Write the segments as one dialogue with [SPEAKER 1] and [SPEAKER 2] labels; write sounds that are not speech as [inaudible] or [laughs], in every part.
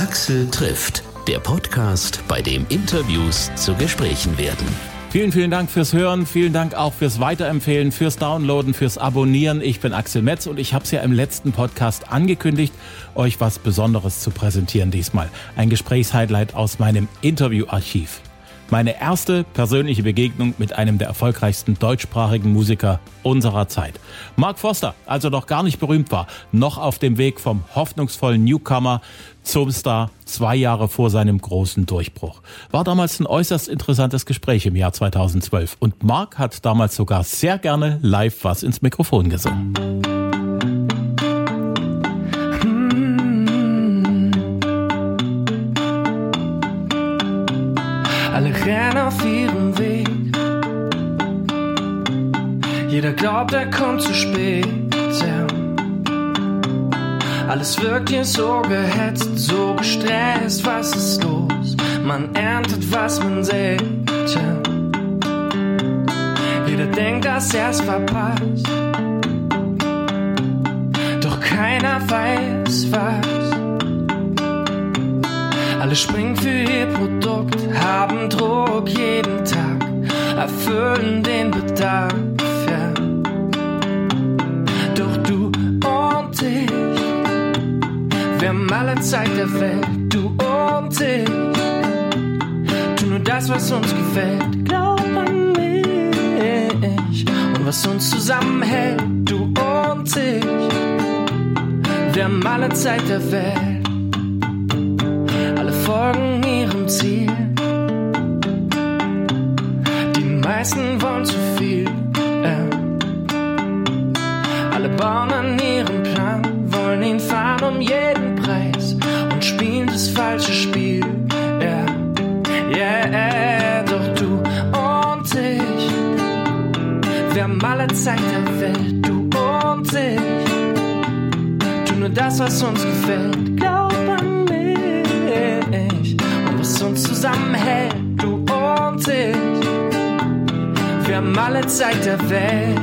[SPEAKER 1] Axel trifft, der Podcast, bei dem Interviews zu Gesprächen werden.
[SPEAKER 2] Vielen, vielen Dank fürs Hören, vielen Dank auch fürs Weiterempfehlen, fürs Downloaden, fürs Abonnieren. Ich bin Axel Metz und ich habe es ja im letzten Podcast angekündigt, euch was Besonderes zu präsentieren diesmal. Ein Gesprächshighlight aus meinem Interviewarchiv. Meine erste persönliche Begegnung mit einem der erfolgreichsten deutschsprachigen Musiker unserer Zeit. Mark Foster, als er noch gar nicht berühmt war, noch auf dem Weg vom hoffnungsvollen Newcomer zum Star zwei Jahre vor seinem großen Durchbruch. War damals ein äußerst interessantes Gespräch im Jahr 2012 und Mark hat damals sogar sehr gerne live was ins Mikrofon gesungen.
[SPEAKER 3] Rennen auf ihrem Weg. Jeder glaubt, er kommt zu spät. Alles wirkt hier so gehetzt, so gestresst. Was ist los? Man erntet, was man sät. Jeder denkt, dass er's verpasst. Doch keiner weiß was. Alle springen für ihr Produkt, haben Druck jeden Tag, erfüllen den Bedarf. Ja. Doch du und ich, wir haben alle Zeit der Welt. Du und ich, tu nur das, was uns gefällt. Glaub an mich und was uns zusammenhält. Du und ich, wir haben alle Zeit der Welt Meisten wollen zu viel. Ja. Alle bauen an ihrem Plan, wollen ihn fahren um jeden Preis und spielen das falsche Spiel. Ja, yeah, yeah, doch du und ich, wir haben alle Zeit der Welt. Du und ich, tu nur das, was uns gefällt. Glaub an und was uns zusammenhält, du und ich. Wir haben alle Zeit der Welt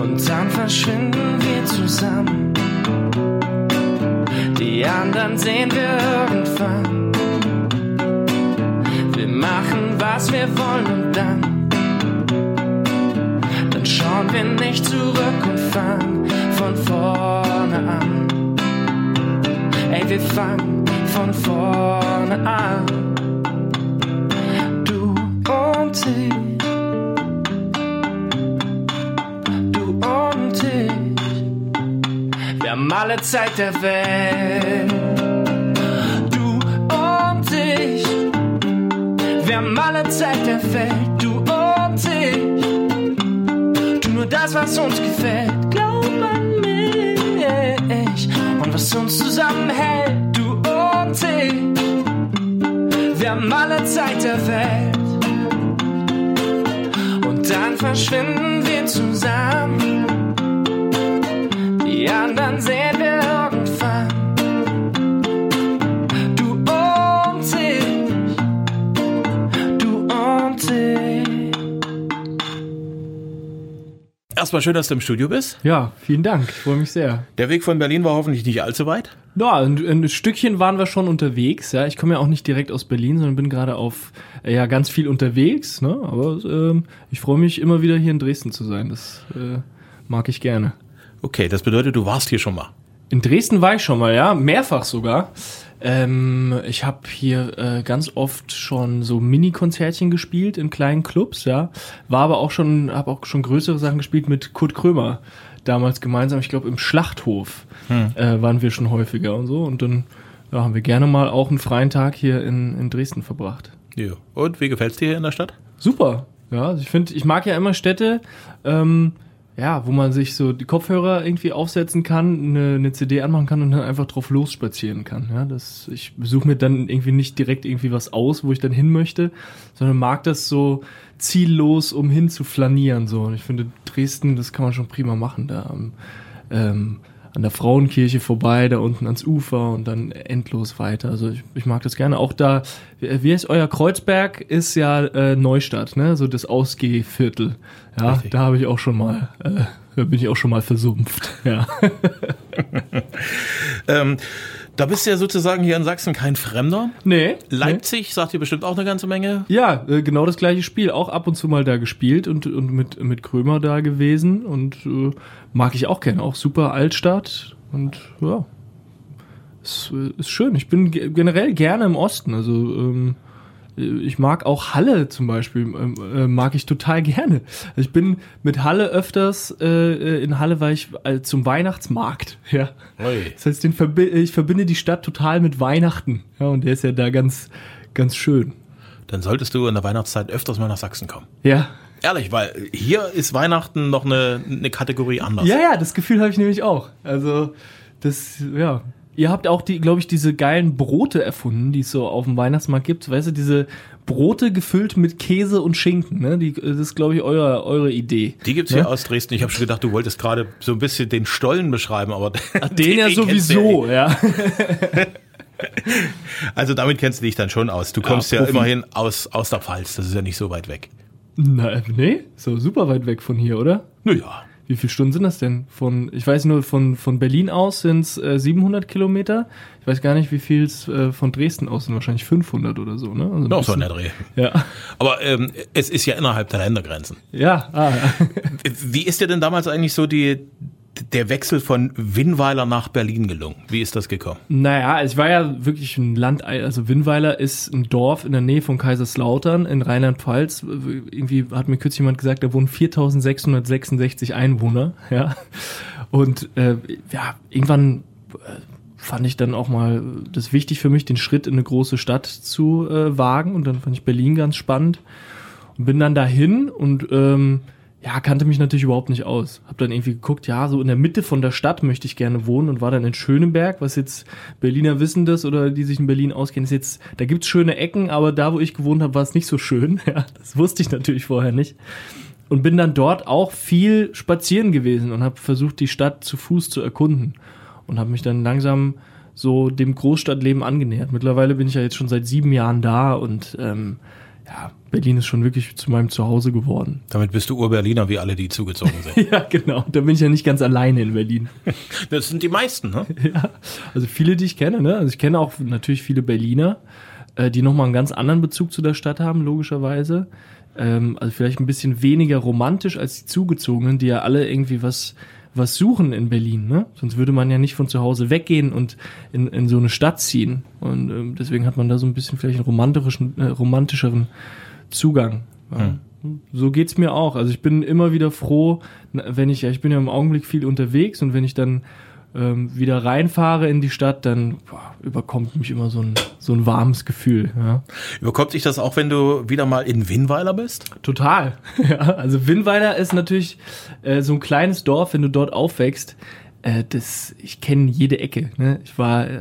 [SPEAKER 3] und dann verschwinden wir zusammen. Die anderen sehen wir irgendwann. Wir machen, was wir wollen und dann, dann schauen wir nicht zurück und fangen von vorne an. Ey, wir fangen von vorne an. Alle Zeit der Welt. Du und ich. Wir haben alle Zeit der Welt. Du und ich. Tu nur das, was uns gefällt. Glaub an mich. Und was uns zusammenhält. Du und ich. Wir haben alle Zeit der Welt. Verschwinden wir zusammen.
[SPEAKER 2] Erstmal schön, dass du im Studio bist.
[SPEAKER 4] Ja, vielen Dank. Ich freue mich sehr.
[SPEAKER 2] Der Weg von Berlin war hoffentlich nicht allzu weit.
[SPEAKER 4] Ja, ein, ein Stückchen waren wir schon unterwegs. Ja, ich komme ja auch nicht direkt aus Berlin, sondern bin gerade auf äh, ja ganz viel unterwegs. Ne? Aber ähm, ich freue mich immer wieder hier in Dresden zu sein. Das äh, mag ich gerne.
[SPEAKER 2] Okay, das bedeutet, du warst hier schon mal.
[SPEAKER 4] In Dresden war ich schon mal, ja, mehrfach sogar. Ähm, ich habe hier äh, ganz oft schon so Mini-Konzertchen gespielt in kleinen Clubs, ja. War aber auch schon, habe auch schon größere Sachen gespielt mit Kurt Krömer. Damals gemeinsam, ich glaube im Schlachthof
[SPEAKER 2] Hm.
[SPEAKER 4] äh, waren wir schon häufiger und so. Und dann ja, haben wir gerne mal auch einen freien Tag hier in, in Dresden verbracht.
[SPEAKER 2] Ja. Und wie gefällt's dir hier in der Stadt?
[SPEAKER 4] Super. Ja, also ich finde, ich mag ja immer Städte, ähm, ja, wo man sich so die Kopfhörer irgendwie aufsetzen kann, eine, eine CD anmachen kann und dann einfach drauf losspazieren kann. Ja, das, ich suche mir dann irgendwie nicht direkt irgendwie was aus, wo ich dann hin möchte, sondern mag das so ziellos, um hin zu flanieren. So. Und ich finde, Dresden, das kann man schon prima machen. Da ähm, an der Frauenkirche vorbei, da unten ans Ufer und dann endlos weiter. Also ich, ich mag das gerne. Auch da, wie heißt euer Kreuzberg, ist ja äh, Neustadt, ne? So das Ausgehviertel. Ja,
[SPEAKER 2] Richtig.
[SPEAKER 4] da habe ich auch schon mal, äh, da bin ich auch schon mal versumpft. Ja. [laughs]
[SPEAKER 2] Ähm, Da bist du ja sozusagen hier in Sachsen kein Fremder.
[SPEAKER 3] Nee.
[SPEAKER 2] Leipzig sagt dir bestimmt auch eine ganze Menge.
[SPEAKER 3] Ja, äh, genau das gleiche Spiel. Auch ab und zu mal da gespielt und, und mit, mit Krömer da gewesen. Und äh, mag ich auch gerne. Auch super Altstadt. Und ja, ist, äh, ist schön. Ich bin ge- generell gerne im Osten. Also ähm, ich mag auch Halle zum Beispiel, ähm, äh, mag ich total gerne. Ich bin mit Halle öfters, äh, in Halle war ich äh, zum Weihnachtsmarkt, [laughs] ja. Das heißt, den verbi ich verbinde die Stadt total mit Weihnachten, ja, und der ist ja da ganz, ganz schön.
[SPEAKER 2] Dann solltest du in der Weihnachtszeit öfters mal nach Sachsen kommen.
[SPEAKER 3] Ja.
[SPEAKER 2] Ehrlich, weil hier ist Weihnachten noch eine, eine Kategorie anders.
[SPEAKER 3] Ja, ja, das Gefühl habe ich nämlich auch. Also, das, ja. Ihr habt auch die, glaube ich, diese geilen Brote erfunden, die es so auf dem Weihnachtsmarkt gibt. Weißt du, diese Brote gefüllt mit Käse und Schinken, ne? Die, das ist, glaube ich, eure, eure Idee.
[SPEAKER 2] Die gibt's hier aus Dresden. Ich habe schon gedacht, du wolltest gerade so ein bisschen den Stollen beschreiben, aber [laughs] [laughs]
[SPEAKER 3] Den, ja
[SPEAKER 2] kennst du
[SPEAKER 3] sowieso, ja. [laughs]
[SPEAKER 2] Also damit kennst du dich dann schon aus. Du kommst ja,
[SPEAKER 3] Profi.
[SPEAKER 2] immerhin aus, aus der Pfalz. Das ist ja nicht so weit weg.
[SPEAKER 3] Na, nee, so super weit weg von hier, oder?
[SPEAKER 2] Naja.
[SPEAKER 3] Wie viele Stunden sind das denn? Von, ich weiß nur, von, von Berlin aus sind es äh, 700 Kilometer. Ich weiß gar nicht, wie viel es äh, von Dresden aus sind. Wahrscheinlich 500 oder so, ne? Also
[SPEAKER 2] Noch so in der Dreh.
[SPEAKER 3] Ja.
[SPEAKER 2] Aber ähm, es ist ja innerhalb der Ländergrenzen.
[SPEAKER 3] Ja, ah, ja.
[SPEAKER 2] Wie ist dir denn damals eigentlich so die, der Wechsel von Winnweiler nach Berlin gelungen? Wie ist das gekommen?
[SPEAKER 3] Naja, es war ja wirklich ein Land, also Winnweiler ist ein Dorf in der Nähe von Kaiserslautern in Rheinland-Pfalz. Irgendwie hat mir kürzlich jemand gesagt, da wohnen 4666 Einwohner, [laughs] ja. Und äh, ja, irgendwann äh, fand ich dann auch mal das wichtig für mich, den Schritt in eine große Stadt zu äh, wagen. Und dann fand ich Berlin ganz spannend und bin dann dahin und ähm, ja, kannte mich natürlich überhaupt nicht aus. Hab dann irgendwie geguckt, ja, so in der Mitte von der Stadt möchte ich gerne wohnen und war dann in Schöneberg, was jetzt Berliner wissen das oder die sich in Berlin auskennen, ist jetzt, da gibt's schöne Ecken, aber da, wo ich gewohnt habe, war es nicht so schön. [laughs] Ja, das wusste ich natürlich vorher nicht. Und bin dann dort auch viel spazieren gewesen und habe versucht, die Stadt zu Fuß zu erkunden. Und habe mich dann langsam so dem Großstadtleben angenähert. Mittlerweile bin ich ja jetzt schon seit sieben Jahren da und ähm, ja, Berlin ist schon wirklich zu meinem Zuhause geworden.
[SPEAKER 2] Damit bist du Ur-Berliner, wie alle, die zugezogen sind. [laughs]
[SPEAKER 3] Ja, genau. Da bin ich ja nicht ganz alleine in Berlin. [laughs]
[SPEAKER 2] Das sind die meisten, ne? [laughs]
[SPEAKER 3] ja. Also viele, die ich kenne, ne? Also ich kenne auch natürlich viele Berliner, äh, die nochmal einen ganz anderen Bezug zu der Stadt haben, logischerweise. Ähm, also vielleicht ein bisschen weniger romantisch als die Zugezogenen, die ja alle irgendwie was was suchen in Berlin, ne? Sonst würde man ja nicht von zu Hause weggehen und in, in so eine Stadt ziehen. Und ähm, deswegen hat man da so ein bisschen vielleicht einen romantischen, äh, romantischeren Zugang. Ja. So geht's mir auch. Also ich bin immer wieder froh, wenn ich, ja, ich bin ja im Augenblick viel unterwegs und wenn ich dann ähm, wieder reinfahre in die Stadt, dann boah, überkommt mich immer so ein, so ein warmes Gefühl. Ja.
[SPEAKER 2] Überkommt dich das auch, wenn du wieder mal in Winnweiler bist?
[SPEAKER 3] Total. [laughs] Ja, also Winnweiler ist natürlich äh, so ein kleines Dorf, wenn du dort aufwächst. Äh, das, ich kenne jede Ecke. Ne? Ich war äh,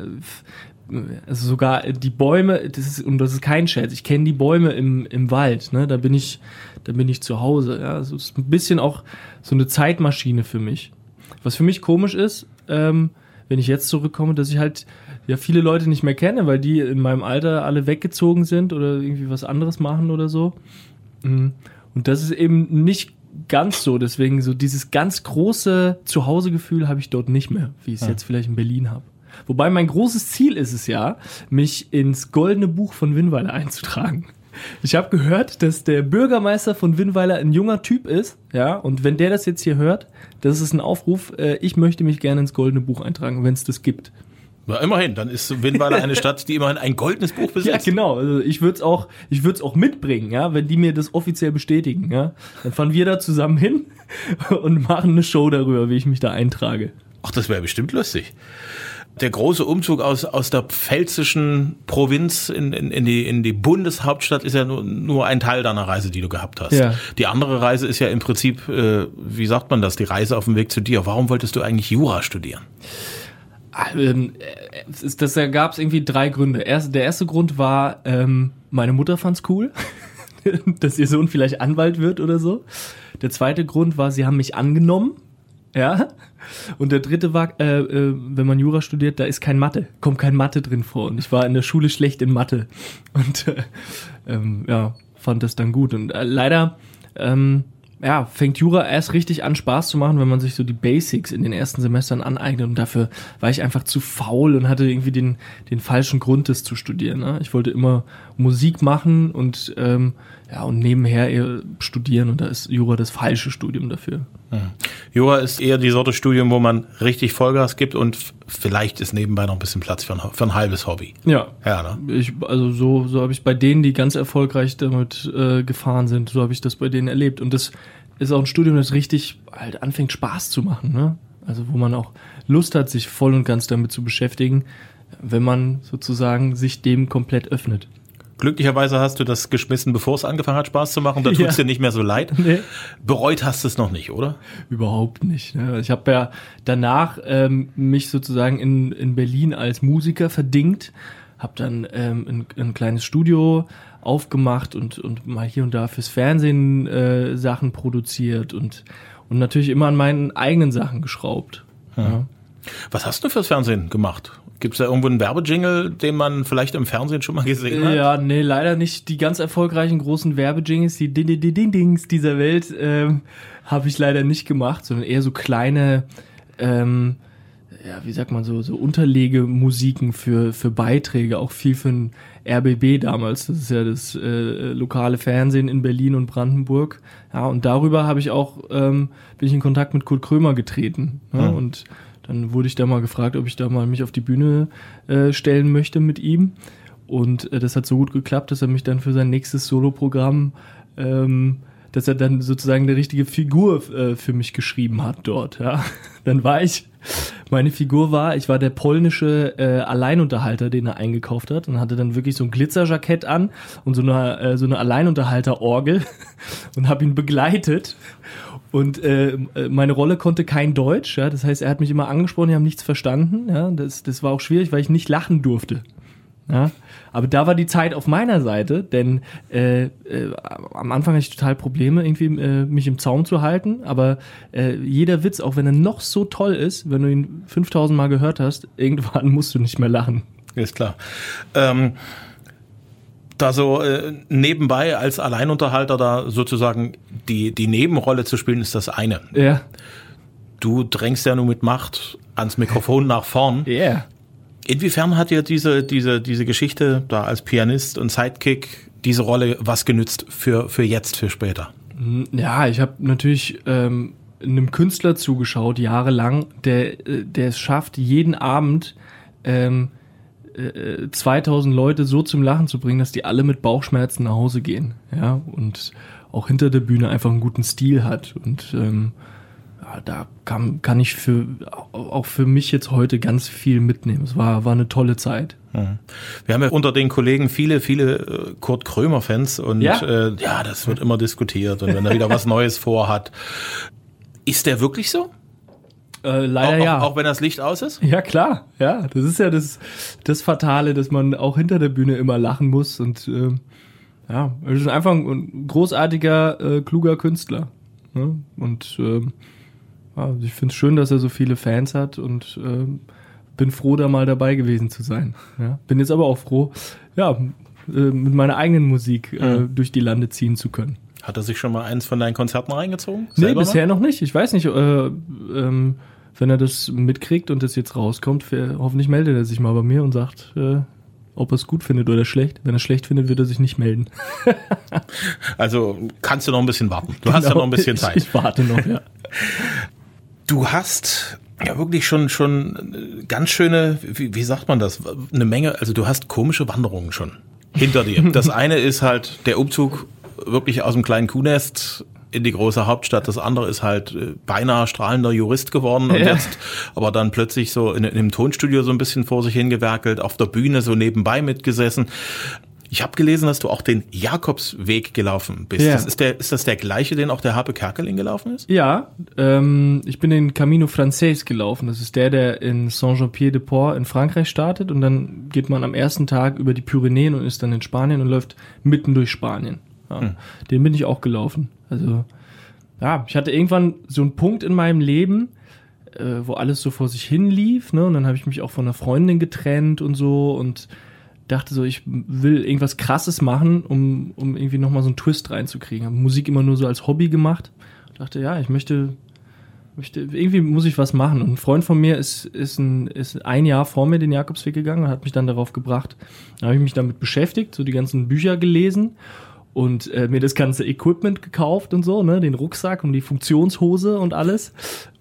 [SPEAKER 3] also sogar die Bäume, das ist, und das ist kein Scherz, ich kenne die Bäume im, im Wald, ne? Da bin ich, da bin ich zu Hause. Ja, also es ist ein bisschen auch so eine Zeitmaschine für mich. Was für mich komisch ist, ähm, wenn ich jetzt zurückkomme, dass ich halt ja viele Leute nicht mehr kenne, weil die in meinem Alter alle weggezogen sind oder irgendwie was anderes machen oder so. Mhm. Und das ist eben nicht ganz so. Deswegen so dieses ganz große Zuhausegefühl habe ich dort nicht mehr, wie ich es jetzt vielleicht in Berlin habe. Wobei mein großes Ziel ist es ja, mich ins goldene Buch von Winnweiler einzutragen. Ich habe gehört, dass der Bürgermeister von Winnweiler ein junger Typ ist, ja, und wenn der das jetzt hier hört, das ist ein Aufruf, äh, ich möchte mich gerne ins goldene Buch eintragen, wenn es das gibt.
[SPEAKER 2] Ja, immerhin, dann ist Winnweiler eine [laughs] Stadt, die immerhin ein goldenes Buch
[SPEAKER 3] Ja,
[SPEAKER 2] besitzt.
[SPEAKER 3] genau. Also ich würde es auch, ich würde es auch mitbringen, ja, wenn die mir das offiziell bestätigen, ja. Dann fahren wir da zusammen hin [laughs] und machen eine Show darüber, wie ich mich da eintrage.
[SPEAKER 2] Ach, das wäre bestimmt lustig. Der große Umzug aus, aus der pfälzischen Provinz in, in, in, die, in die Bundeshauptstadt ist ja nur, nur ein Teil deiner Reise, die du gehabt hast.
[SPEAKER 3] Ja.
[SPEAKER 2] Die andere Reise ist ja im Prinzip, äh, wie sagt man das, die Reise auf dem Weg zu dir. Warum wolltest du eigentlich Jura studieren?
[SPEAKER 3] Ähm, äh, das gab es irgendwie drei Gründe. Erst, der erste Grund war, ähm, meine Mutter fand's cool, [laughs] dass ihr Sohn vielleicht Anwalt wird oder so. Der zweite Grund war, sie haben mich angenommen. Ja. Und der dritte war, äh, äh, wenn man Jura studiert, da ist kein Mathe, kommt kein Mathe drin vor. Und ich war in der Schule schlecht in Mathe. [laughs] Und äh, ähm, ja, fand das dann gut. Und äh, leider ähm, ja, fängt Jura erst richtig an Spaß zu machen, wenn man sich so die Basics in den ersten Semestern aneignet und dafür war ich einfach zu faul und hatte irgendwie den, den falschen Grund, das zu studieren. Ne? Ich wollte immer Musik machen und ähm, ja, und nebenher studieren und da ist Jura das falsche Studium dafür.
[SPEAKER 2] Mhm. Jura ist eher die Sorte Studium, wo man richtig Vollgas gibt und vielleicht ist nebenbei noch ein bisschen Platz für ein, für ein halbes Hobby.
[SPEAKER 3] Ja.
[SPEAKER 2] Ja, ne?
[SPEAKER 3] Ich, also so, so habe ich bei denen, die ganz erfolgreich damit äh, gefahren sind, so habe ich das bei denen erlebt. Und das ist auch ein Studium, das richtig halt anfängt Spaß zu machen, ne? Also wo man auch Lust hat, sich voll und ganz damit zu beschäftigen, wenn man sozusagen sich dem komplett öffnet.
[SPEAKER 2] Glücklicherweise hast du das geschmissen, bevor es angefangen hat, Spaß zu machen. Da tut es
[SPEAKER 3] Ja.
[SPEAKER 2] dir nicht mehr so leid.
[SPEAKER 3] Nee.
[SPEAKER 2] Bereut hast du es noch nicht, oder?
[SPEAKER 3] Überhaupt nicht. Ne? Ich habe ja danach ähm, mich sozusagen in, in Berlin als Musiker verdingt, habe dann ähm, ein, ein kleines Studio aufgemacht und, und mal hier und da fürs Fernsehen äh, Sachen produziert und, und natürlich immer an meinen eigenen Sachen geschraubt. Ja.
[SPEAKER 2] Was hast du fürs Fernsehen gemacht? Gibt es da irgendwo einen Werbejingle, den man vielleicht im Fernsehen schon mal gesehen hat?
[SPEAKER 3] Ja, nee, leider nicht die ganz erfolgreichen großen Werbejingles, die Ding, Ding, Ding, Dings dieser Welt, ähm, habe ich leider nicht gemacht, sondern eher so kleine, ähm, ja, wie sagt man so, so Unterlegemusiken für, für Beiträge, auch viel für ein RBB damals, das ist ja das äh, lokale Fernsehen in Berlin und Brandenburg. Ja, und darüber habe ich auch, ähm, bin ich in Kontakt mit Kurt Krömer getreten. Ja,
[SPEAKER 2] Mhm.
[SPEAKER 3] Und dann wurde ich da mal gefragt, ob ich da mal mich auf die Bühne äh, stellen möchte mit ihm. Und äh, das hat so gut geklappt, dass er mich dann für sein nächstes Soloprogramm, ähm, dass er dann sozusagen eine richtige Figur äh, für mich geschrieben hat dort. Ja. [laughs] Dann war ich, meine Figur war, ich war der polnische äh, Alleinunterhalter, den er eingekauft hat und hatte dann wirklich so ein Glitzerjackett an und so eine, äh, so eine Alleinunterhalterorgel [laughs] und habe ihn begleitet. Und äh, meine Rolle konnte kein Deutsch, ja. Das heißt, er hat mich immer angesprochen, die haben nichts verstanden. Ja, das, das war auch schwierig, weil ich nicht lachen durfte. Ja, aber da war die Zeit auf meiner Seite, denn äh, äh, am Anfang hatte ich total Probleme, irgendwie äh, mich im Zaum zu halten. Aber äh, jeder Witz, auch wenn er noch so toll ist, wenn du ihn 5000 Mal gehört hast, irgendwann [laughs] musst du nicht mehr lachen.
[SPEAKER 2] Ist klar. Ähm, da so äh, nebenbei als Alleinunterhalter da sozusagen die, die Nebenrolle zu spielen, ist das eine.
[SPEAKER 3] Ja,
[SPEAKER 2] Du drängst ja nur mit Macht ans Mikrofon nach vorn.
[SPEAKER 3] yeah.
[SPEAKER 2] Inwiefern hat dir diese, diese, diese Geschichte da als Pianist und Sidekick diese Rolle was genützt für, für jetzt, für später?
[SPEAKER 3] Ja, ich habe natürlich ähm, einem Künstler zugeschaut, jahrelang, der, äh, der es schafft, jeden Abend ähm, äh, 2000 Leute so zum Lachen zu bringen, dass die alle mit Bauchschmerzen nach Hause gehen. Ja, und auch hinter der Bühne einfach einen guten Stil hat. Und ähm, ja, da kann, kann ich für, auch für mich jetzt heute ganz viel mitnehmen. Es war, war eine tolle Zeit.
[SPEAKER 2] Wir haben ja unter den Kollegen viele, viele äh, Kurt Krömer-Fans und
[SPEAKER 3] Ja?
[SPEAKER 2] Äh, ja, das wird immer diskutiert und wenn er wieder was [laughs] Neues vorhat. Ist der wirklich so?
[SPEAKER 3] Äh, leider
[SPEAKER 2] auch,
[SPEAKER 3] ja.
[SPEAKER 2] auch, auch wenn das Licht aus ist?
[SPEAKER 3] Ja, klar. Ja, das ist ja das, das Fatale, dass man auch hinter der Bühne immer lachen muss. Und ähm, ja, er ist einfach ein, großartiger, äh, kluger Künstler. Ne? Und ähm, ja, ich finde es schön, dass er so viele Fans hat und ähm, bin froh, da mal dabei gewesen zu sein. Ja? Bin jetzt aber auch froh, ja, äh, mit meiner eigenen Musik äh,
[SPEAKER 2] Mhm.
[SPEAKER 3] durch die Lande ziehen zu können.
[SPEAKER 2] Hat er sich schon mal eins von deinen Konzerten reingezogen?
[SPEAKER 3] Nee,
[SPEAKER 2] Selber
[SPEAKER 3] bisher noch nicht. Ich weiß nicht, äh, ähm, wenn er das mitkriegt und das jetzt rauskommt, hoffentlich meldet er sich mal bei mir und sagt, äh, ob er es gut findet oder schlecht. Wenn er es schlecht findet, wird er sich nicht melden.
[SPEAKER 2] Mal? [laughs] Also kannst du noch ein bisschen warten. Du hast ja noch ein bisschen
[SPEAKER 3] Genau.
[SPEAKER 2] Zeit. [laughs]
[SPEAKER 3] Ich, warte noch, ja. [laughs]
[SPEAKER 2] Du hast ja wirklich schon schon ganz schöne, wie, wie sagt man das, eine Menge, also du hast komische Wanderungen schon hinter dir. Das eine ist halt der Umzug wirklich aus dem kleinen Kuhnest in die große Hauptstadt. Das andere ist halt äh, beinahe strahlender Jurist geworden und
[SPEAKER 3] Ja.
[SPEAKER 2] jetzt aber dann plötzlich so in, in einem Tonstudio so ein bisschen vor sich hingewerkelt, auf der Bühne so nebenbei mitgesessen. Ich habe gelesen, dass du auch den Jakobsweg gelaufen bist.
[SPEAKER 3] Ja.
[SPEAKER 2] Das ist, der, ist das der gleiche, den auch der Harpe Kerkeling gelaufen ist?
[SPEAKER 3] Ja, ähm, ich bin den Camino Frances gelaufen. Das ist der, der in Saint-Jean-Pied-de-Port in Frankreich startet und dann geht man am ersten Tag über die Pyrenäen und ist dann in Spanien und läuft mitten durch Spanien. Ja, Den bin ich auch gelaufen. Also ja, ich hatte irgendwann so einen Punkt in meinem Leben, äh, wo alles so vor sich hin lief, ne? Und dann habe ich mich auch von einer Freundin getrennt und so und dachte so, ich will irgendwas krasses machen, um, um irgendwie nochmal so einen Twist reinzukriegen. Habe Musik immer nur so als Hobby gemacht dachte, ja, ich möchte, möchte, irgendwie muss ich was machen. Und ein Freund von mir ist, ist, ein, ist ein Jahr vor mir den Jakobsweg gegangen und hat mich dann darauf gebracht. Da habe ich mich damit beschäftigt, so die ganzen Bücher gelesen und äh, mir das ganze Equipment gekauft und so, ne, den Rucksack und die Funktionshose und alles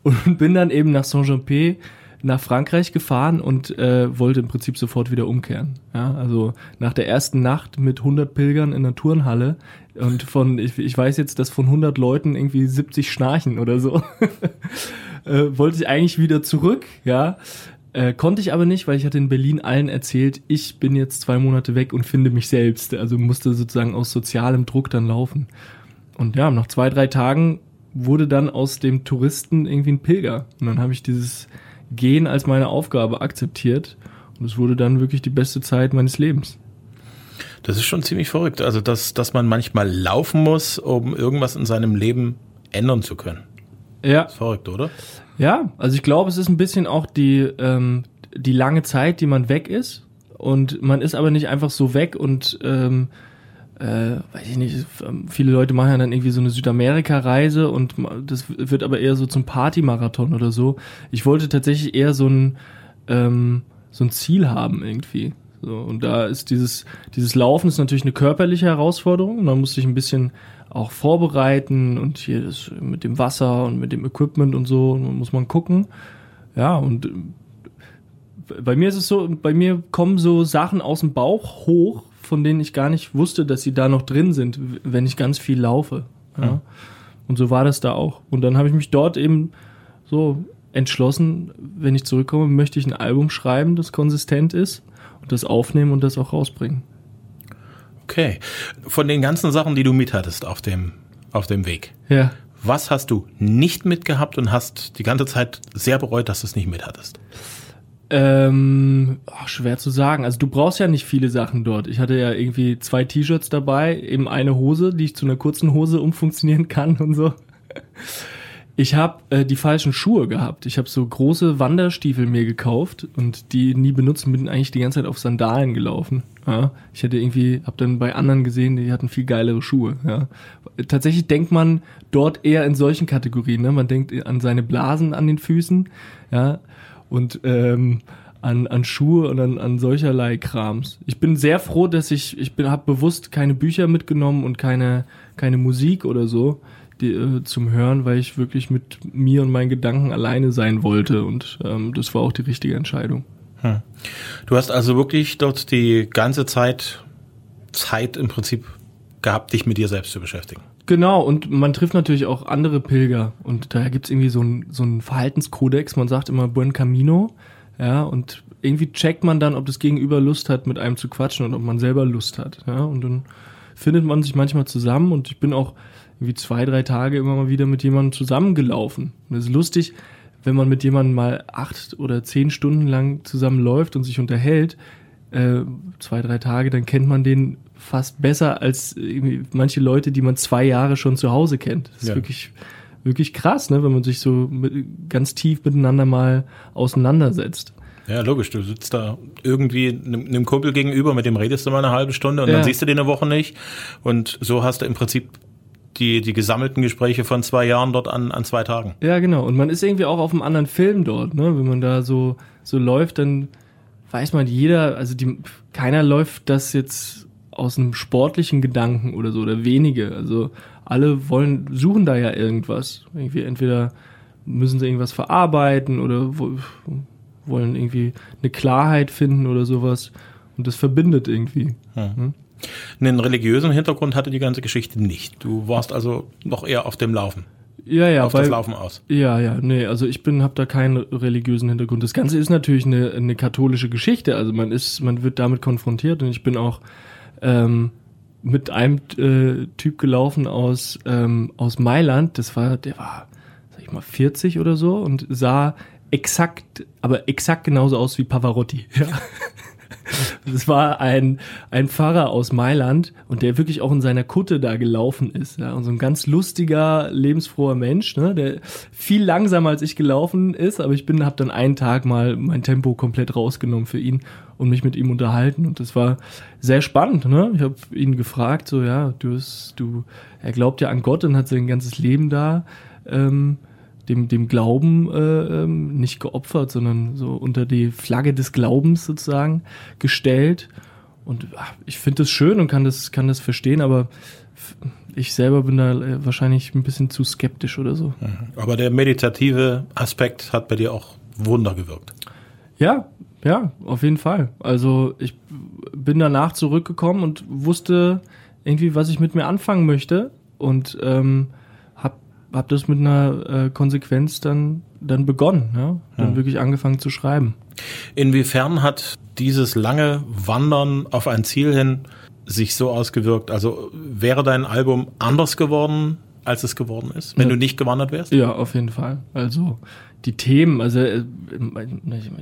[SPEAKER 3] und [laughs] bin dann eben nach Saint-Jean-Pied nach Frankreich gefahren und äh, wollte im Prinzip sofort wieder umkehren. Ja, also nach der ersten Nacht mit 100 Pilgern in der Turnhalle und von, ich, ich weiß jetzt, dass von 100 Leuten irgendwie 70 schnarchen oder so, [laughs] äh, wollte ich eigentlich wieder zurück, ja. Äh, konnte ich aber nicht, weil ich hatte in Berlin allen erzählt, ich bin jetzt zwei Monate weg und finde mich selbst. Also musste sozusagen aus sozialem Druck dann laufen. Und ja, nach zwei, drei Tagen wurde dann aus dem Touristen irgendwie ein Pilger. Und dann habe ich dieses Gehen als meine Aufgabe akzeptiert. Und es wurde dann wirklich die beste Zeit meines Lebens.
[SPEAKER 2] Das ist schon ziemlich verrückt. Also, dass, dass man manchmal laufen muss, um irgendwas in seinem Leben ändern zu können.
[SPEAKER 3] Ja.
[SPEAKER 2] Verrückt, oder?
[SPEAKER 3] Ja, also ich glaube, es ist ein bisschen auch die, ähm, die lange Zeit, die man weg ist. Und man ist aber nicht einfach so weg und ähm, äh, weiß ich nicht, ähm, viele Leute machen ja dann irgendwie so eine Südamerika-Reise und das wird aber eher so zum Party-Marathon oder so. Ich wollte tatsächlich eher so ein, ähm, so ein Ziel haben irgendwie. So, und da ist dieses, dieses Laufen ist natürlich eine körperliche Herausforderung. Man muss sich ein bisschen auch vorbereiten und hier das mit dem Wasser und mit dem Equipment und so muss man gucken. Ja, und äh, bei mir ist es so, bei mir kommen so Sachen aus dem Bauch hoch, von denen ich gar nicht wusste, dass sie da noch drin sind, wenn ich ganz viel laufe. Ja. Mhm. Und so war das da auch. Und dann habe ich mich dort eben so entschlossen, wenn ich zurückkomme, möchte ich ein Album schreiben, das konsistent ist und das aufnehmen und das auch rausbringen.
[SPEAKER 2] Okay. Von den ganzen Sachen, die du mithattest auf dem, auf dem Weg.
[SPEAKER 3] Ja.
[SPEAKER 2] Was hast du nicht mitgehabt und hast die ganze Zeit sehr bereut, dass du es nicht mithattest?
[SPEAKER 3] Ähm, oh, schwer zu sagen. Also du brauchst ja nicht viele Sachen dort. Ich hatte ja irgendwie zwei T-Shirts dabei, eben eine Hose, die ich zu einer kurzen Hose umfunktionieren kann und so. Ich habe äh, die falschen Schuhe gehabt. Ich habe so große Wanderstiefel mir gekauft und die nie benutzt und bin eigentlich die ganze Zeit auf Sandalen gelaufen. Ja, ich hätte irgendwie, habe dann bei anderen gesehen, die hatten viel geilere Schuhe. Ja. Tatsächlich denkt man dort eher in solchen Kategorien. Ne? Man denkt an seine Blasen an den Füßen. Ja, und ähm, an, an Schuhe und an, an solcherlei Krams. Ich bin sehr froh, dass ich, ich bin, habe bewusst keine Bücher mitgenommen und keine, keine Musik oder so die, äh, zum Hören, weil ich wirklich mit mir und meinen Gedanken alleine sein wollte und ähm, das war auch die richtige Entscheidung. Hm.
[SPEAKER 2] Du hast also wirklich dort die ganze Zeit Zeit im Prinzip gehabt, dich mit dir selbst zu beschäftigen.
[SPEAKER 3] Genau, und man trifft natürlich auch andere Pilger. Und daher gibt's irgendwie so einen so einen Verhaltenskodex. Man sagt immer Buen Camino. Ja, und irgendwie checkt man dann, ob das Gegenüber Lust hat, mit einem zu quatschen und ob man selber Lust hat. Ja, und dann findet man sich manchmal zusammen und ich bin auch irgendwie zwei, drei Tage immer mal wieder mit jemandem zusammengelaufen. Und es ist lustig, wenn man mit jemandem mal acht oder zehn Stunden lang zusammenläuft und sich unterhält, äh, zwei, drei Tage, dann kennt man den fast besser als manche Leute, die man zwei Jahre schon zu Hause kennt. Das ist ja. wirklich, wirklich krass, ne, wenn man sich so mit, ganz tief miteinander mal auseinandersetzt.
[SPEAKER 2] Ja, logisch. Du sitzt da irgendwie einem Kumpel gegenüber, mit dem redest du mal eine halbe Stunde und ja. dann siehst du den eine Woche nicht. Und so hast du im Prinzip die, die gesammelten Gespräche von zwei Jahren dort an, an zwei Tagen.
[SPEAKER 3] Ja, genau. Und man ist irgendwie auch auf einem anderen Film dort, ne? Wenn man da so, so läuft, dann weiß man jeder, also die, keiner läuft das jetzt aus einem sportlichen Gedanken oder so, oder wenige. Also alle wollen, suchen da ja irgendwas. Irgendwie entweder müssen sie irgendwas verarbeiten oder wollen irgendwie eine Klarheit finden oder sowas. Und das verbindet irgendwie. Hm.
[SPEAKER 2] Einen religiösen Hintergrund hatte die ganze Geschichte nicht. Du warst also noch eher auf dem Laufen.
[SPEAKER 3] Ja, ja,
[SPEAKER 2] auf weil, das Laufen aus.
[SPEAKER 3] Ja, ja, nee, also ich bin, habe da keinen religiösen Hintergrund. Das Ganze ist natürlich eine, eine katholische Geschichte. Also man ist, man wird damit konfrontiert und ich bin auch ähm, mit einem äh, Typ gelaufen aus, ähm, aus Mailand. Das war, der war, sag ich mal, 40 oder so und sah exakt, aber exakt genauso aus wie Pavarotti. [laughs] Ja. Das war ein, ein Pfarrer aus Mailand und der wirklich auch in seiner Kutte da gelaufen ist. Ja, und so ein ganz lustiger, lebensfroher Mensch, ne, der viel langsamer als ich gelaufen ist, aber ich bin, habe dann einen Tag mal mein Tempo komplett rausgenommen für ihn und mich mit ihm unterhalten. Und das war sehr spannend. Ne? Ich habe ihn gefragt, so ja, du, hast, du, er glaubt ja an Gott und hat sein ganzes Leben da ähm, dem, dem Glauben äh, ähm, nicht geopfert, sondern so unter die Flagge des Glaubens sozusagen gestellt. Und ach, ich finde das schön und kann das, kann das verstehen, aber ich selber bin da äh, wahrscheinlich ein bisschen zu skeptisch oder so.
[SPEAKER 2] Aber der meditative Aspekt hat bei dir auch Wunder gewirkt.
[SPEAKER 3] Ja, ja, auf jeden Fall. Also ich bin danach zurückgekommen und wusste irgendwie, was ich mit mir anfangen möchte und ähm, hab, hab das mit einer äh, Konsequenz dann, dann begonnen, ja? dann wirklich angefangen zu schreiben.
[SPEAKER 2] Inwiefern hat dieses lange Wandern auf ein Ziel hin sich so ausgewirkt? Also wäre dein Album anders geworden, als es geworden ist, wenn
[SPEAKER 3] Ja.
[SPEAKER 2] du nicht gewandert wärst?
[SPEAKER 3] Ja, auf jeden Fall. Also die Themen, also äh,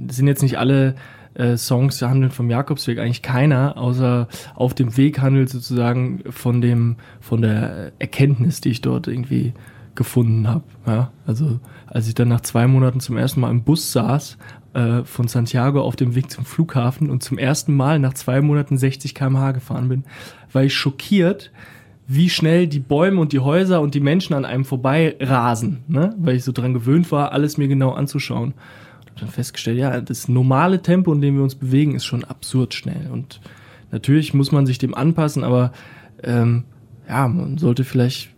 [SPEAKER 3] sind jetzt nicht alle äh, Songs, die handeln vom Jakobsweg, eigentlich keiner, außer auf dem Weg handelt sozusagen von dem, von der Erkenntnis, die ich dort irgendwie gefunden habe. Ja? Also als ich dann nach zwei Monaten zum ersten Mal im Bus saß, äh, von Santiago auf dem Weg zum Flughafen und zum ersten Mal nach zwei Monaten 60 km/h gefahren bin, war ich schockiert, wie schnell die Bäume und die Häuser und die Menschen an einem vorbei rasen, ne? weil ich so dran gewöhnt war, alles mir genau anzuschauen. Und dann festgestellt, ja, das normale Tempo, in dem wir uns bewegen, ist schon absurd schnell. Und natürlich muss man sich dem anpassen, aber ähm, ja, man sollte vielleicht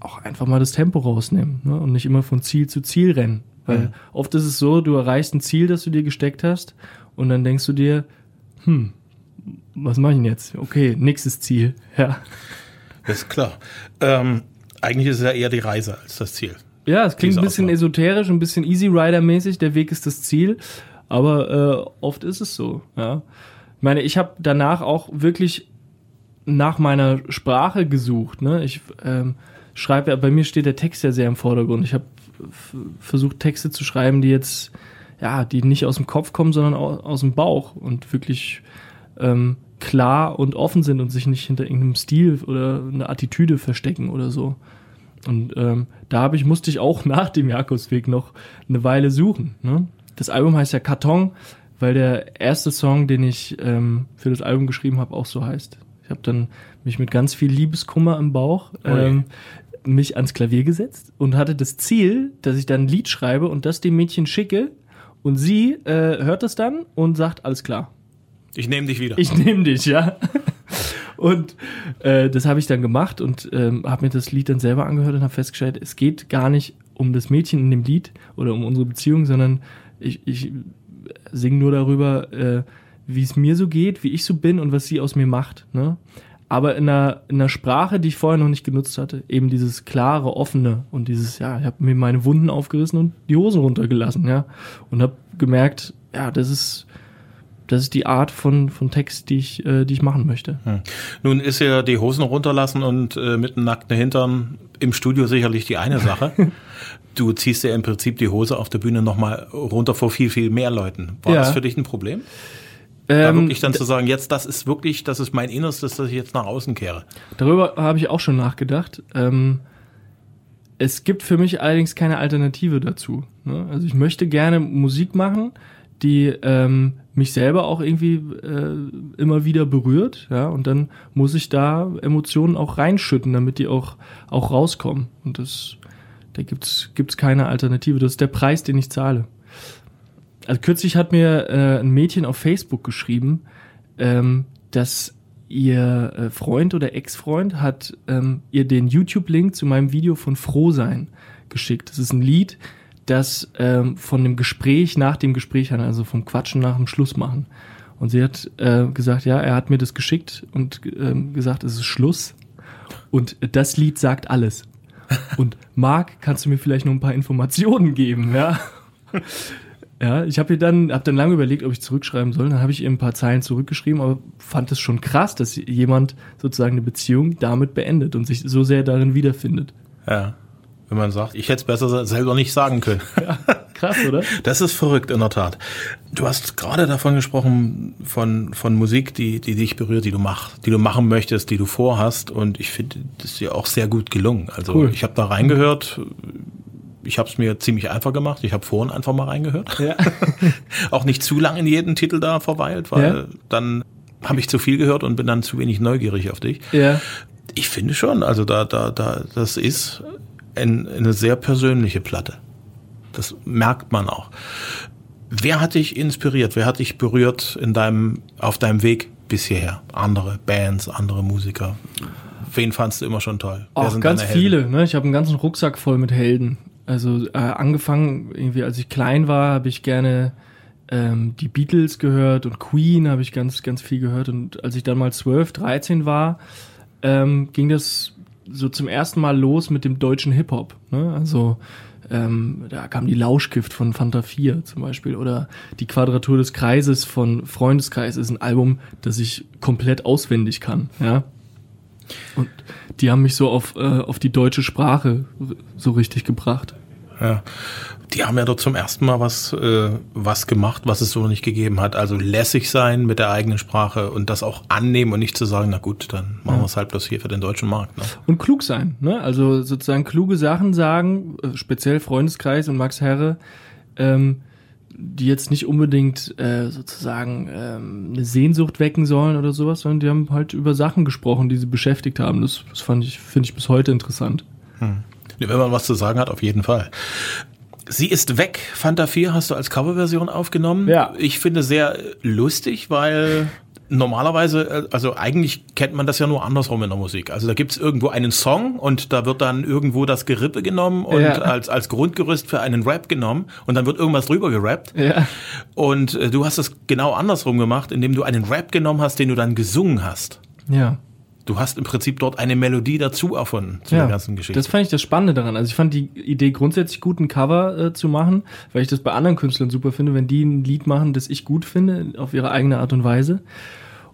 [SPEAKER 3] auch einfach mal das Tempo rausnehmen ne? und nicht immer von Ziel zu Ziel rennen. Weil oft ist es so, du erreichst ein Ziel, das du dir gesteckt hast und dann denkst du dir, hm, was mache ich denn jetzt? Okay, nächstes Ziel. [laughs] Ja.
[SPEAKER 2] Das ist klar. Ähm, eigentlich ist es ja eher die Reise als das Ziel.
[SPEAKER 3] Ja, es klingt ein bisschen
[SPEAKER 2] Auswahl.
[SPEAKER 3] esoterisch, ein bisschen Easy Rider-mäßig, der Weg ist das Ziel, aber äh, oft ist es so, ja. Ich meine, ich habe danach auch wirklich nach meiner Sprache gesucht, ne? Ich ähm, schreibe bei mir steht der Text ja sehr im Vordergrund. Ich habe versucht, Texte zu schreiben, die jetzt, ja, die nicht aus dem Kopf kommen, sondern au aus dem Bauch und wirklich ähm, klar und offen sind und sich nicht hinter irgendeinem Stil oder einer Attitüde verstecken oder so. Und ähm, da habe ich, musste ich auch [laughs] nach dem Jakobsweg noch eine Weile suchen. Ne? Das Album heißt ja Karton, weil der erste Song, den ich ähm, für das Album geschrieben habe, auch so heißt. Ich habe dann mich mit ganz viel Liebeskummer im Bauch ähm, mich ans Klavier gesetzt und hatte das Ziel, dass ich dann ein Lied schreibe und das dem Mädchen schicke und sie äh, hört das dann und sagt, alles klar,
[SPEAKER 2] Ich nehme dich wieder.
[SPEAKER 3] ich nehme dich, ja. [laughs] Und äh, das habe ich dann gemacht und ähm, habe mir das Lied dann selber angehört und habe festgestellt, es geht gar nicht um das Mädchen in dem Lied oder um unsere Beziehung, sondern ich, ich singe nur darüber, äh, wie es mir so geht, wie ich so bin und was sie aus mir macht. Ne? Aber in einer, in einer Sprache, die ich vorher noch nicht genutzt hatte, eben dieses klare, offene und dieses, ja, ich habe mir meine Wunden aufgerissen und die Hosen runtergelassen, ja, und habe gemerkt, ja, das ist das ist die Art von, von Text, die ich, äh, die ich machen möchte.
[SPEAKER 2] Nun ist ja die Hosen runterlassen und äh, mit einem nackten Hintern im Studio sicherlich die eine Sache. [laughs] du ziehst ja im Prinzip die Hose auf der Bühne nochmal runter vor viel, viel mehr Leuten. War
[SPEAKER 3] Ja.
[SPEAKER 2] das für dich ein Problem? Da
[SPEAKER 3] Ähm,
[SPEAKER 2] wirklich dann zu sagen, jetzt das ist wirklich, das ist mein Innerstes, das ich jetzt nach außen kehre.
[SPEAKER 3] darüber habe ich auch schon nachgedacht. Ähm, es gibt für mich allerdings keine Alternative dazu. Ne? Also ich möchte gerne Musik machen, die ähm, mich selber auch irgendwie äh, immer wieder berührt, ja, und dann muss ich da Emotionen auch reinschütten, damit die auch, auch rauskommen. Und das, da gibt's gibt's keine Alternative. Das ist der Preis, den ich zahle. Also kürzlich hat mir äh, ein Mädchen auf Facebook geschrieben, ähm, dass ihr äh, Freund oder Ex-Freund hat ähm, ihr den YouTube-Link zu meinem Video von Frohsein geschickt. Das ist ein Lied, das ähm, von dem Gespräch nach dem Gespräch handelt, also vom Quatschen nach dem Schluss machen. Und sie hat äh, gesagt, ja, er hat mir das geschickt und ähm, gesagt, es ist Schluss. Und das Lied sagt alles. Und Marc, kannst du mir vielleicht noch ein paar Informationen geben, ja? [laughs] Ja, ich habe ihr dann, hab dann lange überlegt, ob ich zurückschreiben soll. Dann habe ich ihr ein paar Zeilen zurückgeschrieben, aber fand es schon krass, dass jemand sozusagen eine Beziehung damit beendet und sich so sehr darin wiederfindet.
[SPEAKER 2] Ja. Wenn man sagt, ich hätte es besser selber nicht sagen können. [laughs]
[SPEAKER 3] Krass, oder?
[SPEAKER 2] Das ist verrückt, in der Tat. Du hast gerade davon gesprochen, von, von Musik, die, die dich berührt, die du machst, die du machen möchtest, die du vorhast. Und ich finde, das ist dir auch sehr gut gelungen. Also
[SPEAKER 3] Cool.
[SPEAKER 2] ich habe da reingehört. Ich habe es mir ziemlich einfach gemacht. Ich habe vorhin einfach mal reingehört.
[SPEAKER 3] Ja. [laughs]
[SPEAKER 2] auch nicht zu lang in jeden Titel da verweilt, weil
[SPEAKER 3] Ja.
[SPEAKER 2] dann habe ich zu viel gehört und bin dann zu wenig neugierig auf dich.
[SPEAKER 3] ja.
[SPEAKER 2] Ich finde schon, also da, da, da, das ist ein, eine sehr persönliche Platte. Das merkt man auch. Wer hat dich inspiriert? Wer hat dich berührt in deinem, auf deinem Weg bis hierher? Andere Bands, andere Musiker? Wen fandst du immer schon toll? Wer
[SPEAKER 3] Auch ganz viele. Ne? Ich habe einen ganzen Rucksack voll mit Helden. Also äh, angefangen, irgendwie als ich klein war, habe ich gerne ähm, die Beatles gehört und Queen habe ich ganz, ganz viel gehört. Und als ich dann mal 12, 13 war, ähm, ging das so zum ersten Mal los mit dem deutschen Hip-Hop. Ne? Also ähm, da kam die Lauschgift von Fanta 4 zum Beispiel oder die Quadratur des Kreises von Freundeskreis ist ein Album, das ich komplett auswendig kann. Ja, und die haben mich so auf, äh, auf die deutsche Sprache so richtig gebracht.
[SPEAKER 2] Ja. Die haben ja dort zum ersten Mal was, äh, was gemacht, was es so noch nicht gegeben hat. Also lässig sein mit der eigenen Sprache und das auch annehmen und nicht zu sagen, na gut, dann machen wir es halt bloß hier für den deutschen Markt. Ne?
[SPEAKER 3] Und klug sein, ne? Also sozusagen kluge Sachen sagen, äh, speziell Freundeskreis und Max Herre, ähm, die jetzt nicht unbedingt äh, sozusagen ähm, eine Sehnsucht wecken sollen oder sowas, sondern die haben halt über Sachen gesprochen, die sie beschäftigt haben. Das, das fand ich, finde ich bis heute interessant.
[SPEAKER 2] Wenn man was zu sagen hat, auf jeden Fall. Sie ist weg. Fanta 4 hast du als Coverversion aufgenommen.
[SPEAKER 3] Ja.
[SPEAKER 2] Ich finde sehr lustig, weil normalerweise, äh, also eigentlich kennt man das ja nur andersrum in der Musik. Also da gibt's irgendwo einen Song und da wird dann irgendwo das Gerippe genommen und
[SPEAKER 3] Ja.
[SPEAKER 2] als, als Grundgerüst für einen Rap genommen und dann wird irgendwas drüber gerappt.
[SPEAKER 3] Ja.
[SPEAKER 2] Und äh, du hast es genau andersrum gemacht, indem du einen Rap genommen hast, den du dann gesungen hast.
[SPEAKER 3] Ja.
[SPEAKER 2] Du hast im Prinzip dort eine Melodie dazu erfunden zu der ganzen Geschichte.
[SPEAKER 3] Das fand ich das Spannende daran. Also ich fand die Idee grundsätzlich gut, ein Cover äh, zu machen, weil ich das bei anderen Künstlern super finde, wenn die ein Lied machen, das ich gut finde, auf ihre eigene Art und Weise.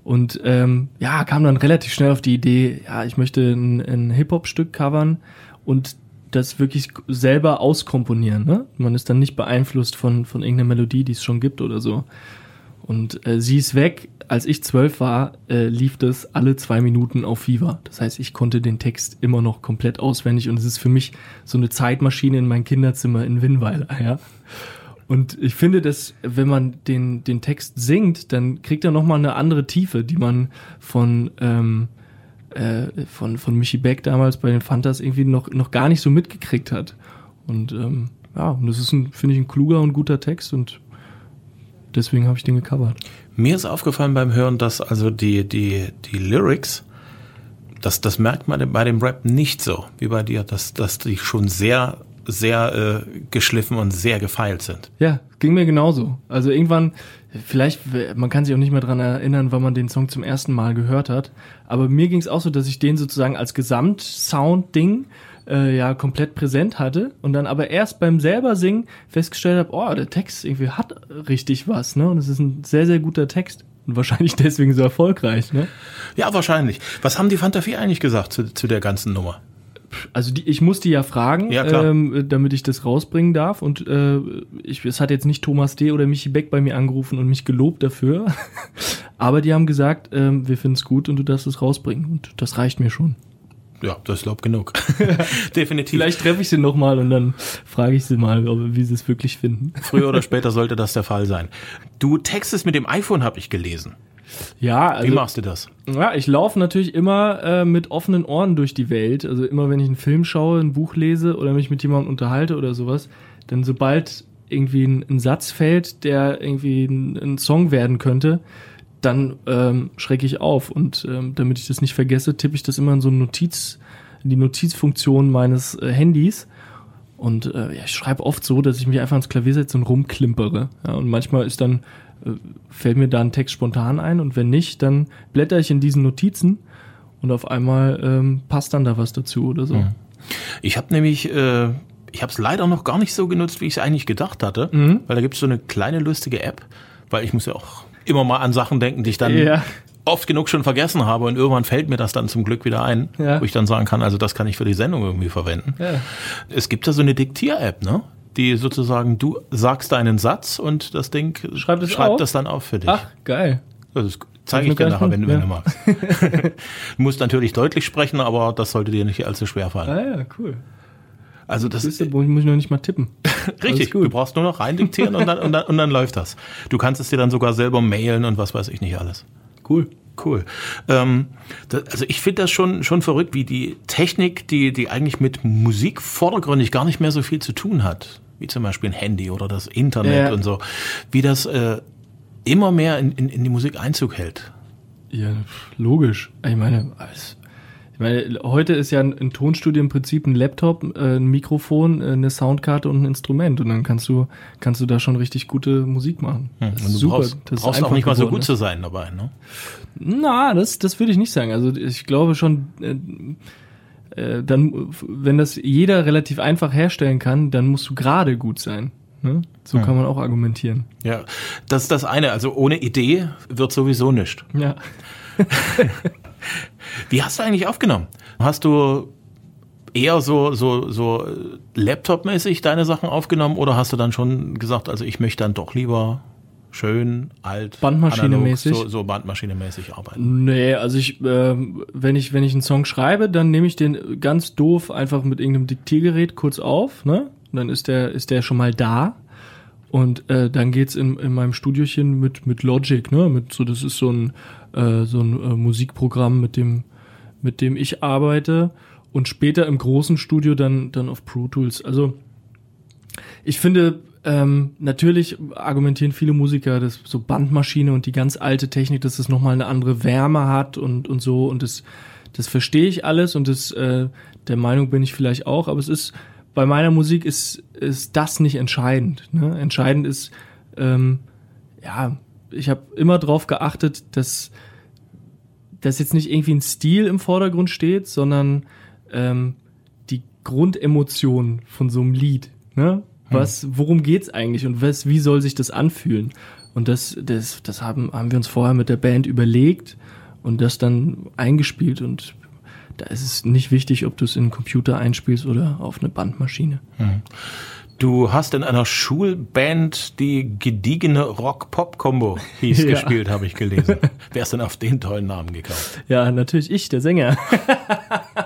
[SPEAKER 3] Und ähm, ja, kam dann relativ schnell auf die Idee, ja, ich möchte ein, ein Hip-Hop-Stück covern und das wirklich selber auskomponieren. Ne? Man ist dann nicht beeinflusst von, von irgendeiner Melodie, die es schon gibt oder so. Und äh, sie ist weg. Als ich zwölf war, äh, lief das alle zwei Minuten auf Viva. Das heißt, ich konnte den Text immer noch komplett auswendig und es ist für mich so eine Zeitmaschine in mein Kinderzimmer in Winnweiler. [laughs] Ja? Und ich finde, dass wenn man den, den Text singt, dann kriegt er nochmal eine andere Tiefe, die man von, ähm, äh, von, von Michi Beck damals bei den Fantas irgendwie noch, noch gar nicht so mitgekriegt hat. Und ähm, ja, und das ist, finde ich, ein kluger und guter Text und deswegen habe ich den gecovert.
[SPEAKER 2] Mir ist aufgefallen beim Hören, dass also die, die, die Lyrics, das, das merkt man bei dem Rap nicht so wie bei dir, dass, dass die schon sehr, sehr äh, geschliffen und sehr gefeilt sind.
[SPEAKER 3] Ja, ging mir genauso. Also irgendwann, vielleicht, man kann sich auch nicht mehr dran erinnern, wann man den Song zum ersten Mal gehört hat, aber mir ging es auch so, dass ich den sozusagen als Gesamtsound-Ding äh, ja komplett präsent hatte und dann aber erst beim selber singen festgestellt habe, oh, der Text irgendwie hat richtig was, ne? Und es ist ein sehr, sehr guter Text. Und wahrscheinlich [laughs] deswegen so erfolgreich, ne?
[SPEAKER 2] Ja, wahrscheinlich. Was haben die Fanta 4 eigentlich gesagt zu, zu der ganzen Nummer?
[SPEAKER 3] Also die, ich muss die ja fragen,
[SPEAKER 2] Ja,
[SPEAKER 3] ähm, damit ich das rausbringen darf. Und äh, ich, es hat jetzt nicht Thomas D. oder Michi Beck bei mir angerufen und mich gelobt dafür. [laughs] Aber die haben gesagt, ähm, wir finden es gut und du darfst es rausbringen. Und das reicht mir schon.
[SPEAKER 2] Ja, das Lob genug. [laughs] Definitiv.
[SPEAKER 3] Vielleicht treffe ich sie nochmal und dann frage ich sie mal, wie sie es wirklich finden. [laughs]
[SPEAKER 2] Früher oder später sollte das der Fall sein. Du textest mit dem iPhone, habe ich gelesen.
[SPEAKER 3] Ja,
[SPEAKER 2] Wie
[SPEAKER 3] also
[SPEAKER 2] machst du das?
[SPEAKER 3] ja, ich laufe natürlich immer äh, mit offenen Ohren durch die Welt. Also immer, wenn ich einen Film schaue, ein Buch lese oder mich mit jemandem unterhalte oder sowas, dann sobald irgendwie ein, ein Satz fällt, der irgendwie ein, ein Song werden könnte, dann ähm, schrecke ich auf. Und ähm, damit ich das nicht vergesse, tippe ich das immer in so eine Notiz, in die Notizfunktion meines äh, Handys. Und äh, ja, ich schreibe oft so, dass ich mich einfach ans Klavier setze und rumklimpere. Ja, und manchmal ist dann, äh, fällt mir da ein Text spontan ein und wenn nicht, dann blätter ich in diesen Notizen und auf einmal ähm, passt dann da was dazu oder so.
[SPEAKER 2] Ich habe nämlich, äh, ich habe es leider noch gar nicht so genutzt, wie ich es eigentlich gedacht hatte,
[SPEAKER 3] Mhm.
[SPEAKER 2] weil da gibt es so eine kleine lustige App, weil ich muss ja auch immer mal an Sachen denken, die ich dann
[SPEAKER 3] Ja.
[SPEAKER 2] oft genug schon vergessen habe und irgendwann fällt mir das dann zum Glück wieder ein,
[SPEAKER 3] Ja.
[SPEAKER 2] wo ich dann sagen kann, also das kann ich für die Sendung irgendwie verwenden.
[SPEAKER 3] Ja.
[SPEAKER 2] Es gibt da so eine Diktier-App, ne? Die sozusagen, du sagst deinen Satz und das Ding
[SPEAKER 3] Schreibt es
[SPEAKER 2] schreibt
[SPEAKER 3] auf?
[SPEAKER 2] das dann auf für dich.
[SPEAKER 3] Ach, geil.
[SPEAKER 2] Das zeige
[SPEAKER 3] Hab
[SPEAKER 2] ich dir nachher, wenn,
[SPEAKER 3] nicht
[SPEAKER 2] wenn
[SPEAKER 3] ja.
[SPEAKER 2] du magst. [laughs] du musst natürlich deutlich sprechen, aber das sollte dir nicht allzu schwer fallen.
[SPEAKER 3] Ah ja, cool.
[SPEAKER 2] Also das ist
[SPEAKER 3] du, muss ich noch nicht mal tippen. [laughs]
[SPEAKER 2] richtig.
[SPEAKER 3] gut.
[SPEAKER 2] Du brauchst nur noch reindiktieren und dann, und, dann, und dann läuft das. Du kannst es dir dann sogar selber mailen und was weiß ich nicht alles.
[SPEAKER 3] Cool.
[SPEAKER 5] Cool. Ähm, das, also ich finde das schon, schon verrückt, wie die Technik, die, die eigentlich mit Musik vordergründig gar nicht mehr so viel zu tun hat, wie zum Beispiel ein Handy oder das Internet
[SPEAKER 3] Ja.
[SPEAKER 5] und so, wie das äh, immer mehr in, in, in die Musik Einzug hält.
[SPEAKER 3] Ja, logisch. Ich meine, alles- ich meine, heute ist ja ein, ein Tonstudio im Prinzip ein Laptop, äh, ein Mikrofon, äh, eine Soundkarte und ein Instrument und dann kannst du kannst du da schon richtig gute Musik machen. Das
[SPEAKER 5] Und
[SPEAKER 3] ist
[SPEAKER 5] du
[SPEAKER 3] super.
[SPEAKER 5] brauchst,
[SPEAKER 3] das ist
[SPEAKER 5] brauchst auch nicht mal so gut
[SPEAKER 3] ne?
[SPEAKER 5] zu sein dabei. Ne?
[SPEAKER 3] Na, das, das würde ich nicht sagen. Also ich glaube schon, äh, äh, dann, wenn das jeder relativ einfach herstellen kann, dann musst du gerade gut sein. Ne? So kann man auch argumentieren.
[SPEAKER 5] Ja, das ist das eine. Also ohne Idee wird sowieso nichts.
[SPEAKER 3] Ja. [laughs]
[SPEAKER 5] Wie hast du eigentlich aufgenommen? Hast du eher so, so, so äh, Laptop-mäßig deine Sachen aufgenommen oder hast du dann schon gesagt, also ich möchte dann doch lieber schön, alt,
[SPEAKER 3] Bandmaschine-mäßig?
[SPEAKER 5] so, so bandmaschinemäßig arbeiten?
[SPEAKER 3] Nee, also ich, ähm, wenn ich, wenn ich einen Song schreibe, dann nehme ich den ganz doof einfach mit irgendeinem Diktiergerät kurz auf, ne? Und dann ist der, ist der schon mal da. Und äh, dann geht's in, in meinem Studiochen mit, mit Logic, ne? Mit so, das ist so ein, äh, so ein äh, Musikprogramm, mit dem, mit dem ich arbeite. Und später im großen Studio dann, dann auf Pro Tools. Also ich finde, ähm, natürlich argumentieren viele Musiker, dass so Bandmaschine und die ganz alte Technik, dass es nochmal eine andere Wärme hat und, und so. Und das, das verstehe ich alles und das, äh, der Meinung bin ich vielleicht auch. Aber es ist, bei meiner Musik ist, ist das nicht entscheidend. Ne? Entscheidend ist, ähm, ja, ich habe immer darauf geachtet, dass, dass jetzt nicht irgendwie ein Stil im Vordergrund steht, sondern ähm, die Grundemotion von so einem Lied. Ne? Was, worum geht's eigentlich und was, wie soll sich das anfühlen? Und das, das, das haben, haben wir uns vorher mit der Band überlegt und das dann eingespielt und da ist es nicht wichtig, ob du es in einen Computer einspielst oder auf eine Bandmaschine.
[SPEAKER 5] Du hast in einer Schulband die gediegene Rock-Pop-Kombo hieß [laughs]
[SPEAKER 3] Ja.
[SPEAKER 5] gespielt, habe ich gelesen. Wer ist denn auf den tollen Namen gekommen?
[SPEAKER 3] Ja, natürlich ich, der Sänger. [laughs]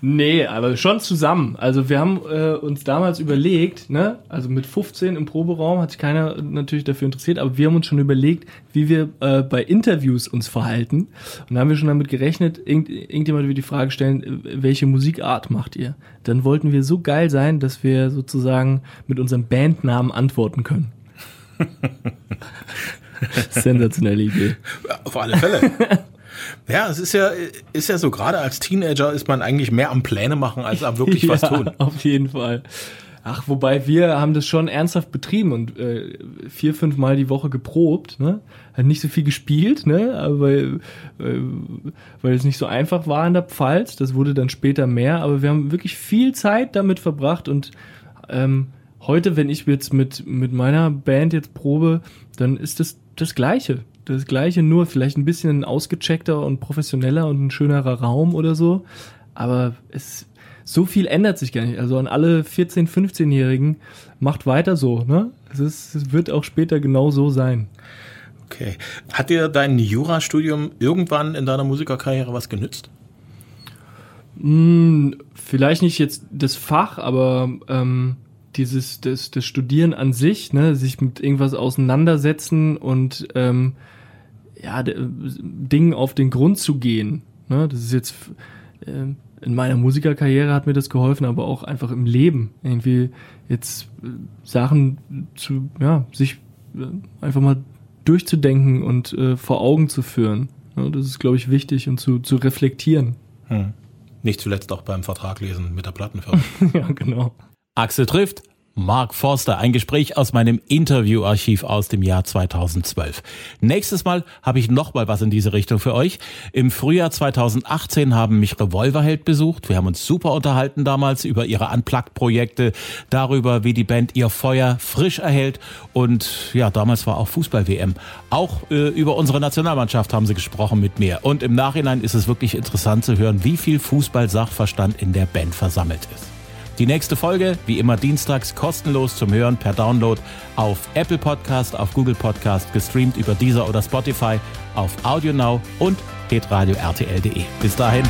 [SPEAKER 3] nee, aber schon zusammen. Also wir haben äh, uns damals überlegt, ne, also mit 15 im Proberaum hat sich keiner natürlich dafür interessiert, aber wir haben uns schon überlegt, wie wir äh, bei Interviews uns verhalten. Und da haben wir schon damit gerechnet, irgend, irgendjemand wird die Frage stellen, äh, welche Musikart macht ihr? Dann wollten wir so geil sein, dass wir sozusagen mit unserem Bandnamen antworten können. [laughs] Sensationelle Idee.
[SPEAKER 5] Auf alle Fälle. Ja, es ist ja, ist ja so, gerade als Teenager ist man eigentlich mehr am Pläne machen, als am wirklich [laughs] was tun.
[SPEAKER 3] Auf jeden Fall. Ach, wobei wir haben das schon ernsthaft betrieben und äh, vier, fünf Mal die Woche geprobt, ne? Hat nicht so viel gespielt, ne? Aber weil, äh, weil es nicht so einfach war in der Pfalz. Das wurde dann später mehr, aber wir haben wirklich viel Zeit damit verbracht und ähm, heute, wenn ich jetzt mit, mit meiner Band jetzt probe, dann ist das das Gleiche. Das Gleiche, nur vielleicht ein bisschen ausgecheckter und professioneller und ein schönerer Raum oder so. Aber es, so viel ändert sich gar nicht. Also an alle 14-, 15-Jährigen, macht weiter so, ne? Es, ist, es wird auch später genau so sein.
[SPEAKER 5] Okay. Hat dir dein Jurastudium irgendwann in deiner Musikerkarriere was genützt?
[SPEAKER 3] Hm, vielleicht nicht jetzt das Fach, aber ähm, dieses das, das Studieren an sich, ne, sich mit irgendwas auseinandersetzen und ähm, ja, Dingen auf den Grund zu gehen. Ne, das ist jetzt äh, in meiner Musikerkarriere hat mir das geholfen, aber auch einfach im Leben irgendwie jetzt äh, Sachen zu, ja, sich äh, einfach mal durchzudenken und äh, vor Augen zu führen. Ne, das ist, glaube ich, wichtig und zu, zu reflektieren.
[SPEAKER 5] Hm. Nicht zuletzt auch beim Vertrag lesen mit der Plattenfirma. [laughs]
[SPEAKER 3] ja, genau.
[SPEAKER 2] Axel trifft Mark Forster, ein Gespräch aus meinem Interviewarchiv aus dem Jahr 2012. Nächstes Mal habe ich noch mal was in diese Richtung für euch. Im Frühjahr 2018 haben mich Revolverheld besucht. Wir haben uns super unterhalten damals über ihre Unplugged-Projekte, darüber, wie die Band ihr Feuer frisch erhält und ja, damals war auch Fußball-WM. Auch äh, über unsere Nationalmannschaft haben sie gesprochen mit mir und im Nachhinein ist es wirklich interessant zu hören, wie viel Fußball-Sachverstand in der Band versammelt ist. Die nächste Folge, wie immer dienstags, kostenlos zum Hören per Download auf Apple Podcast, auf Google Podcast, gestreamt über Deezer oder Spotify, auf AudioNow und hitradio RTL.de. Bis dahin,